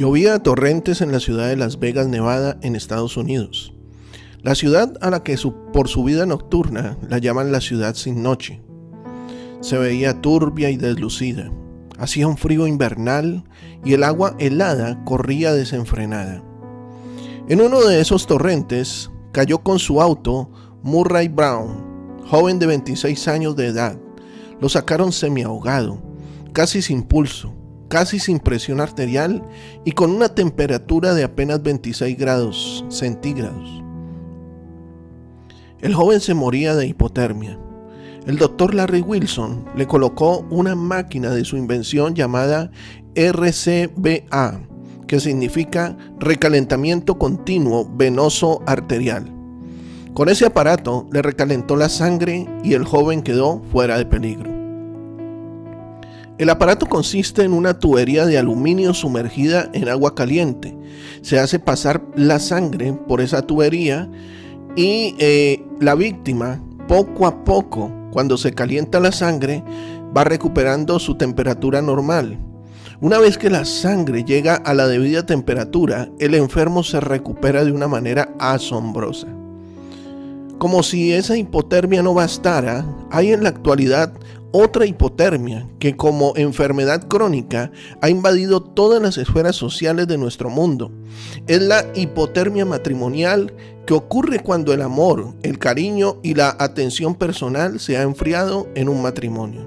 Llovía a torrentes en la ciudad de Las Vegas, Nevada, en Estados Unidos. La ciudad a la que por su vida nocturna la llaman la ciudad sin noche. Se veía turbia y deslucida. Hacía un frío invernal y el agua helada corría desenfrenada. En uno de esos torrentes cayó con su auto Murray Brown, joven de 26 años de edad. Lo sacaron semiahogado, casi sin pulso casi sin presión arterial y con una temperatura de apenas 26 grados centígrados. El joven se moría de hipotermia. El doctor Larry Wilson le colocó una máquina de su invención llamada RCBA, que significa recalentamiento continuo venoso arterial. Con ese aparato le recalentó la sangre y el joven quedó fuera de peligro. El aparato consiste en una tubería de aluminio sumergida en agua caliente. Se hace pasar la sangre por esa tubería y eh, la víctima poco a poco, cuando se calienta la sangre, va recuperando su temperatura normal. Una vez que la sangre llega a la debida temperatura, el enfermo se recupera de una manera asombrosa. Como si esa hipotermia no bastara, hay en la actualidad otra hipotermia que como enfermedad crónica ha invadido todas las esferas sociales de nuestro mundo. Es la hipotermia matrimonial que ocurre cuando el amor, el cariño y la atención personal se ha enfriado en un matrimonio.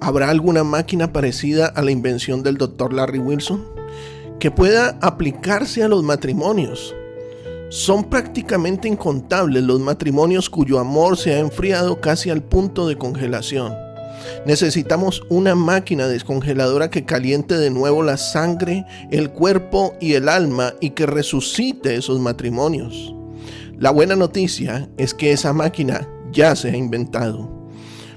¿Habrá alguna máquina parecida a la invención del doctor Larry Wilson que pueda aplicarse a los matrimonios? Son prácticamente incontables los matrimonios cuyo amor se ha enfriado casi al punto de congelación. Necesitamos una máquina descongeladora que caliente de nuevo la sangre, el cuerpo y el alma y que resucite esos matrimonios. La buena noticia es que esa máquina ya se ha inventado.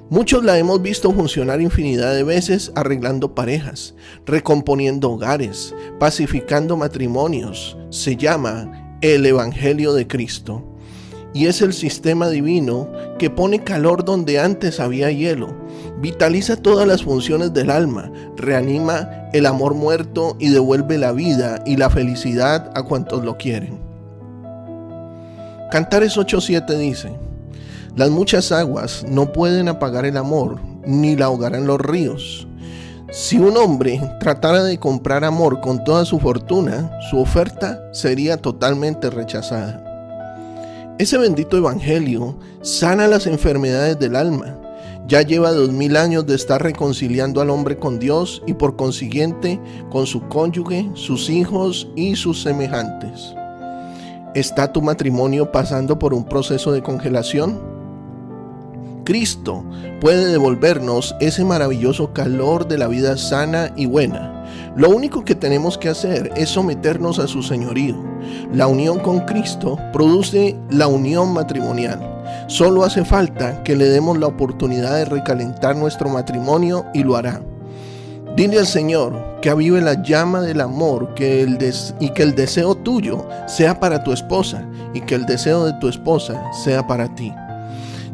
Muchos la hemos visto funcionar infinidad de veces arreglando parejas, recomponiendo hogares, pacificando matrimonios. Se llama el Evangelio de Cristo. Y es el sistema divino que pone calor donde antes había hielo, vitaliza todas las funciones del alma, reanima el amor muerto y devuelve la vida y la felicidad a cuantos lo quieren. Cantares 8:7 dice, las muchas aguas no pueden apagar el amor, ni la ahogarán los ríos. Si un hombre tratara de comprar amor con toda su fortuna, su oferta sería totalmente rechazada. Ese bendito evangelio sana las enfermedades del alma. Ya lleva dos mil años de estar reconciliando al hombre con Dios y por consiguiente con su cónyuge, sus hijos y sus semejantes. ¿Está tu matrimonio pasando por un proceso de congelación? Cristo puede devolvernos ese maravilloso calor de la vida sana y buena. Lo único que tenemos que hacer es someternos a su señorío. La unión con Cristo produce la unión matrimonial. Solo hace falta que le demos la oportunidad de recalentar nuestro matrimonio y lo hará. Dile al Señor que avive la llama del amor que el y que el deseo tuyo sea para tu esposa y que el deseo de tu esposa sea para ti.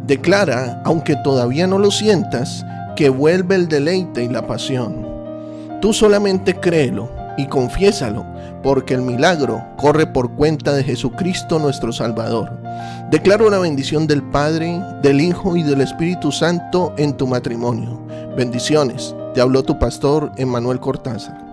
Declara, aunque todavía no lo sientas, que vuelve el deleite y la pasión. Tú solamente créelo y confiésalo, porque el milagro corre por cuenta de Jesucristo nuestro Salvador. Declaro la bendición del Padre, del Hijo y del Espíritu Santo en tu matrimonio. Bendiciones. Te habló tu pastor Emmanuel Cortázar.